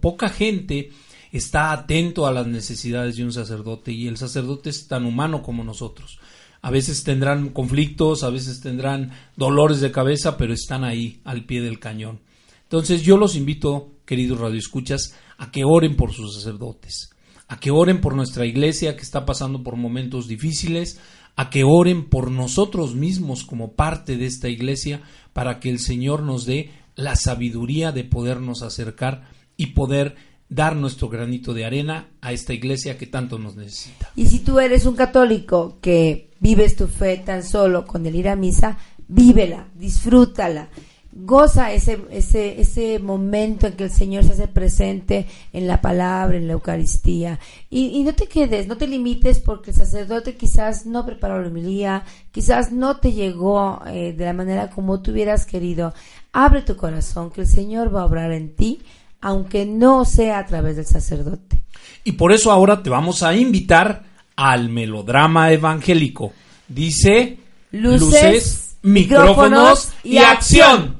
poca gente está atento a las necesidades de un sacerdote y el sacerdote es tan humano como nosotros. A veces tendrán conflictos, a veces tendrán dolores de cabeza, pero están ahí al pie del cañón. Entonces yo los invito, queridos radioescuchas, a que oren por sus sacerdotes, a que oren por nuestra iglesia que está pasando por momentos difíciles, a que oren por nosotros mismos como parte de esta iglesia para que el Señor nos dé la sabiduría de podernos acercar y poder dar nuestro granito de arena a esta iglesia que tanto nos necesita. Y si tú eres un católico que vives tu fe tan solo con el ir a misa, vívela, disfrútala. Goza ese, ese, ese momento en que el Señor se hace presente en la palabra, en la Eucaristía. Y, y no te quedes, no te limites porque el sacerdote quizás no preparó la homilía, quizás no te llegó eh, de la manera como tú hubieras querido. Abre tu corazón, que el Señor va a obrar en ti, aunque no sea a través del sacerdote. Y por eso ahora te vamos a invitar al melodrama evangélico. Dice Luces, micrófonos y acción.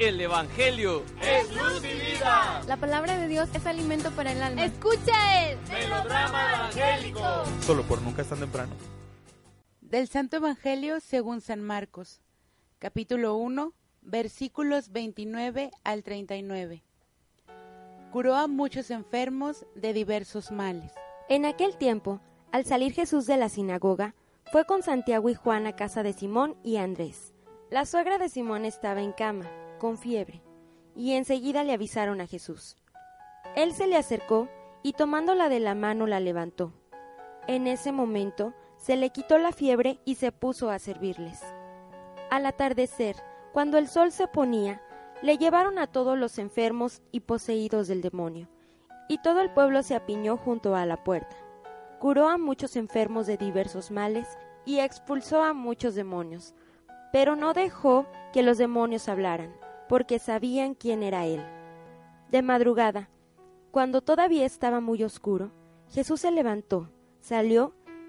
El Evangelio es luz y vida. La palabra de Dios es alimento para el alma. Escucha el melodrama evangélico. Solo por nunca es tan temprano. Del Santo Evangelio según San Marcos, capítulo 1, versículos 29 al 39. Curó a muchos enfermos de diversos males. En aquel tiempo, al salir Jesús de la sinagoga, fue con Santiago y Juan a casa de Simón y Andrés. La suegra de Simón estaba en cama con fiebre, y enseguida le avisaron a Jesús. Él se le acercó y tomándola de la mano la levantó. En ese momento se le quitó la fiebre y se puso a servirles. Al atardecer, cuando el sol se ponía, le llevaron a todos los enfermos y poseídos del demonio, y todo el pueblo se apiñó junto a la puerta. Curó a muchos enfermos de diversos males y expulsó a muchos demonios, pero no dejó que los demonios hablaran porque sabían quién era él. De madrugada, cuando todavía estaba muy oscuro, Jesús se levantó, salió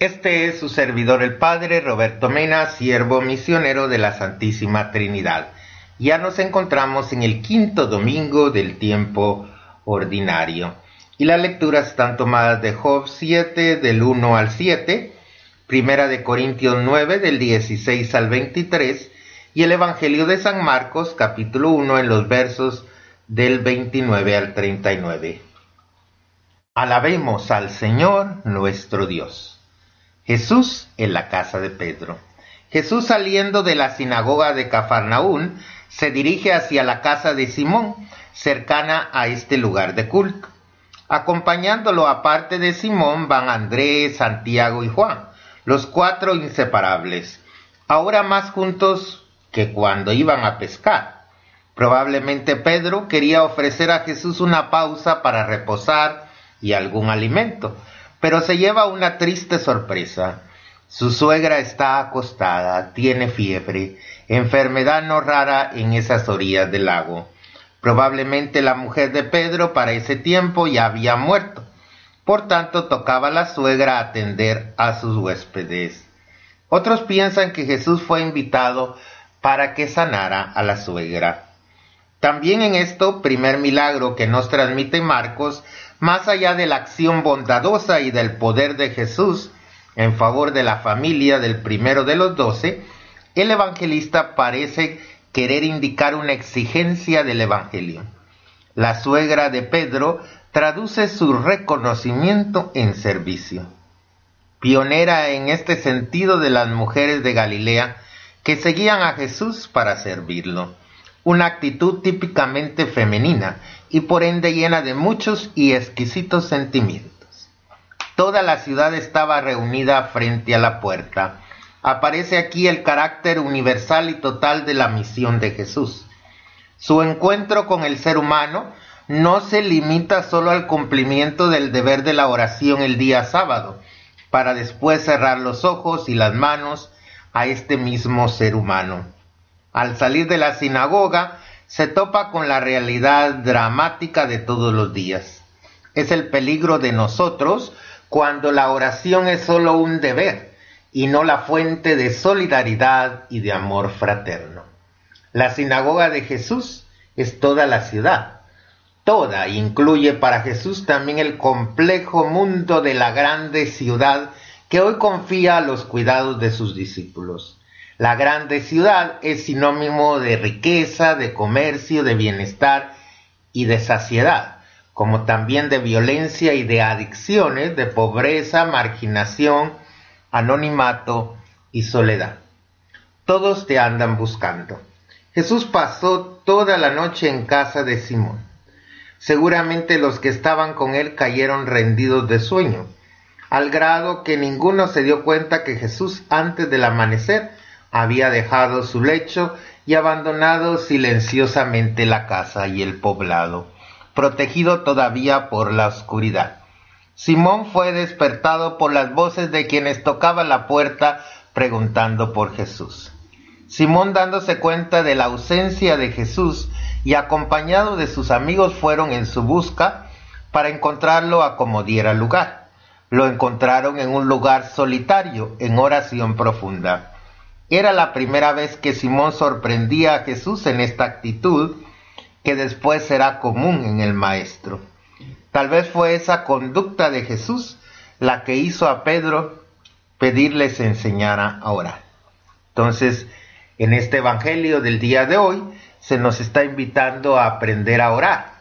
Este es su servidor el Padre Roberto Mena, siervo misionero de la Santísima Trinidad. Ya nos encontramos en el quinto domingo del tiempo ordinario. Y las lecturas están tomadas de Job 7 del 1 al 7, Primera de Corintios 9 del 16 al 23 y el Evangelio de San Marcos capítulo 1 en los versos del 29 al 39. Alabemos al Señor nuestro Dios. Jesús en la casa de Pedro. Jesús saliendo de la sinagoga de Cafarnaún se dirige hacia la casa de Simón, cercana a este lugar de culto. Acompañándolo aparte de Simón van Andrés, Santiago y Juan, los cuatro inseparables, ahora más juntos que cuando iban a pescar. Probablemente Pedro quería ofrecer a Jesús una pausa para reposar y algún alimento, pero se lleva una triste sorpresa. Su suegra está acostada, tiene fiebre, enfermedad no rara en esas orillas del lago. Probablemente la mujer de Pedro para ese tiempo ya había muerto. Por tanto, tocaba a la suegra atender a sus huéspedes. Otros piensan que Jesús fue invitado para que sanara a la suegra. También en esto, primer milagro que nos transmite Marcos, más allá de la acción bondadosa y del poder de Jesús en favor de la familia del primero de los doce, el evangelista parece querer indicar una exigencia del Evangelio. La suegra de Pedro traduce su reconocimiento en servicio. Pionera en este sentido de las mujeres de Galilea que seguían a Jesús para servirlo una actitud típicamente femenina y por ende llena de muchos y exquisitos sentimientos. Toda la ciudad estaba reunida frente a la puerta. Aparece aquí el carácter universal y total de la misión de Jesús. Su encuentro con el ser humano no se limita solo al cumplimiento del deber de la oración el día sábado, para después cerrar los ojos y las manos a este mismo ser humano al salir de la sinagoga, se topa con la realidad dramática de todos los días. Es el peligro de nosotros cuando la oración es solo un deber y no la fuente de solidaridad y de amor fraterno. La sinagoga de Jesús es toda la ciudad. Toda incluye para Jesús también el complejo mundo de la grande ciudad que hoy confía a los cuidados de sus discípulos. La grande ciudad es sinónimo de riqueza, de comercio, de bienestar y de saciedad, como también de violencia y de adicciones, de pobreza, marginación, anonimato y soledad. Todos te andan buscando. Jesús pasó toda la noche en casa de Simón. Seguramente los que estaban con él cayeron rendidos de sueño, al grado que ninguno se dio cuenta que Jesús antes del amanecer había dejado su lecho y abandonado silenciosamente la casa y el poblado, protegido todavía por la oscuridad. Simón fue despertado por las voces de quienes tocaban la puerta preguntando por Jesús. Simón dándose cuenta de la ausencia de Jesús y acompañado de sus amigos fueron en su busca para encontrarlo a como diera lugar. Lo encontraron en un lugar solitario, en oración profunda. Era la primera vez que Simón sorprendía a Jesús en esta actitud, que después será común en el Maestro. Tal vez fue esa conducta de Jesús la que hizo a Pedro pedirles enseñara a orar. Entonces, en este Evangelio del día de hoy, se nos está invitando a aprender a orar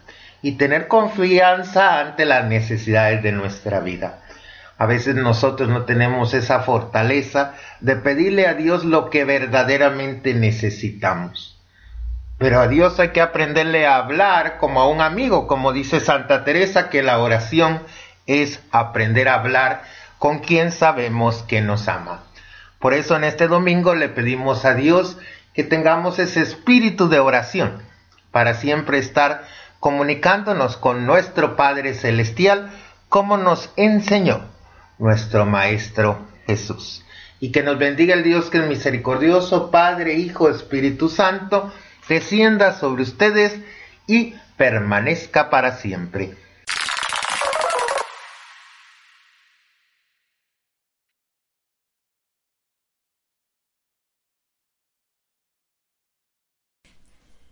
y tener confianza ante las necesidades de nuestra vida. A veces nosotros no tenemos esa fortaleza de pedirle a Dios lo que verdaderamente necesitamos. Pero a Dios hay que aprenderle a hablar como a un amigo, como dice Santa Teresa, que la oración es aprender a hablar con quien sabemos que nos ama. Por eso en este domingo le pedimos a Dios que tengamos ese espíritu de oración para siempre estar comunicándonos con nuestro Padre Celestial como nos enseñó nuestro Maestro Jesús. Y que nos bendiga el Dios que es misericordioso, Padre, Hijo, Espíritu Santo, descienda sobre ustedes y permanezca para siempre.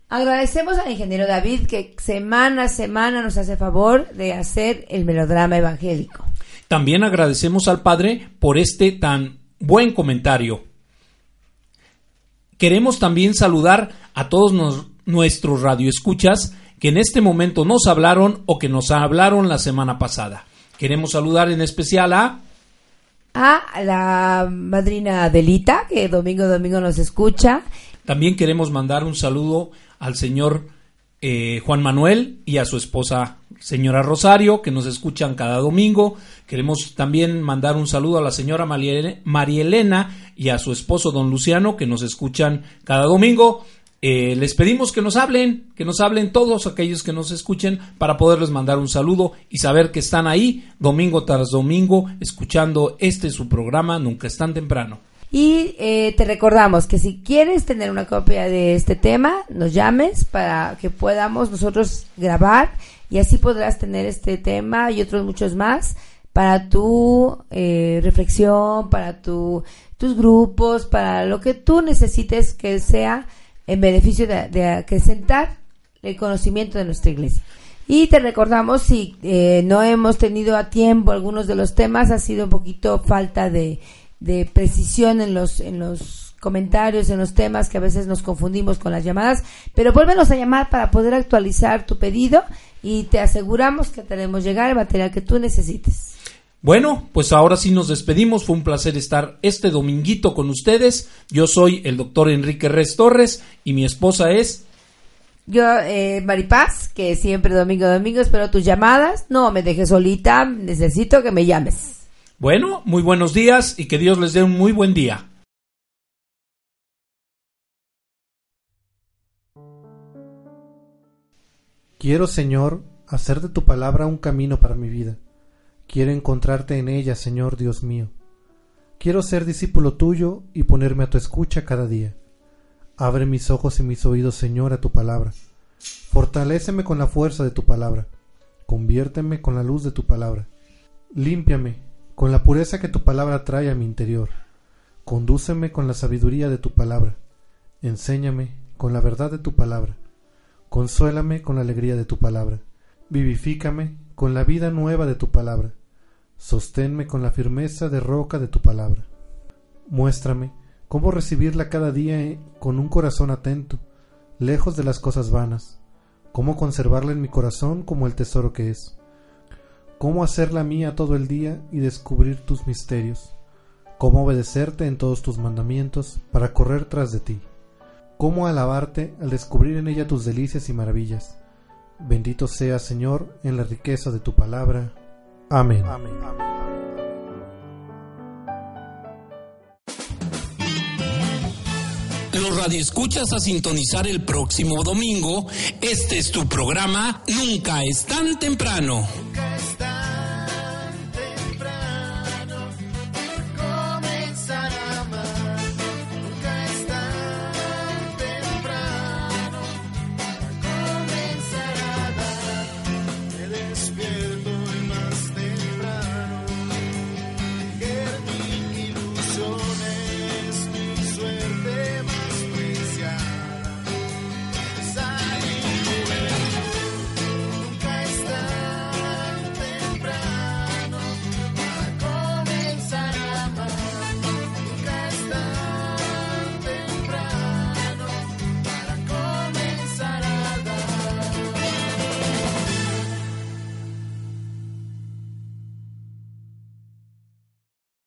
Agradecemos al ingeniero David que semana a semana nos hace favor de hacer el melodrama evangélico. También agradecemos al Padre por este tan buen comentario. Queremos también saludar a todos nos, nuestros radioescuchas que en este momento nos hablaron o que nos hablaron la semana pasada. Queremos saludar en especial a a la madrina Adelita, que domingo domingo nos escucha. También queremos mandar un saludo al señor eh, Juan Manuel y a su esposa señora Rosario, que nos escuchan cada domingo. Queremos también mandar un saludo a la señora María Elena y a su esposo don Luciano, que nos escuchan cada domingo. Eh, les pedimos que nos hablen, que nos hablen todos aquellos que nos escuchen para poderles mandar un saludo y saber que están ahí domingo tras domingo escuchando este su programa Nunca es tan temprano. Y eh, te recordamos que si quieres tener una copia de este tema, nos llames para que podamos nosotros grabar y así podrás tener este tema y otros muchos más para tu eh, reflexión, para tu, tus grupos, para lo que tú necesites que sea en beneficio de, acrecentar el conocimiento de nuestra iglesia. Y te recordamos, si eh, no hemos tenido a tiempo algunos de los temas, ha sido un poquito falta de de precisión en los, en los comentarios, en los temas que a veces nos confundimos con las llamadas, pero vuélvenos a llamar para poder actualizar tu pedido y te aseguramos que te haremos llegar el material que tú necesites. Bueno, pues ahora sí nos despedimos. Fue un placer estar este dominguito con ustedes. Yo soy el doctor Enrique Res Torres y mi esposa es. Yo, eh, Maripaz, que siempre domingo domingo espero tus llamadas. No me dejes solita, necesito que me llames. Bueno, muy buenos días y que Dios les dé un muy buen día. Quiero, Señor, hacer de tu palabra un camino para mi vida. Quiero encontrarte en ella, Señor Dios mío. Quiero ser discípulo tuyo y ponerme a tu escucha cada día. Abre mis ojos y mis oídos, Señor, a tu palabra. Fortaléceme con la fuerza de tu palabra. Conviérteme con la luz de tu palabra. Límpiame con la pureza que tu palabra trae a mi interior. Condúceme con la sabiduría de tu palabra. Enséñame con la verdad de tu palabra. Consuélame con la alegría de tu palabra. Vivifícame con la vida nueva de tu palabra. Sosténme con la firmeza de roca de tu palabra. Muéstrame cómo recibirla cada día con un corazón atento, lejos de las cosas vanas, cómo conservarla en mi corazón como el tesoro que es cómo hacerla mía todo el día y descubrir tus misterios, cómo obedecerte en todos tus mandamientos para correr tras de ti, cómo alabarte al descubrir en ella tus delicias y maravillas. Bendito sea, Señor, en la riqueza de tu palabra. Amén. los radioescuchas a sintonizar el próximo domingo. Este es tu programa Nunca es tan temprano.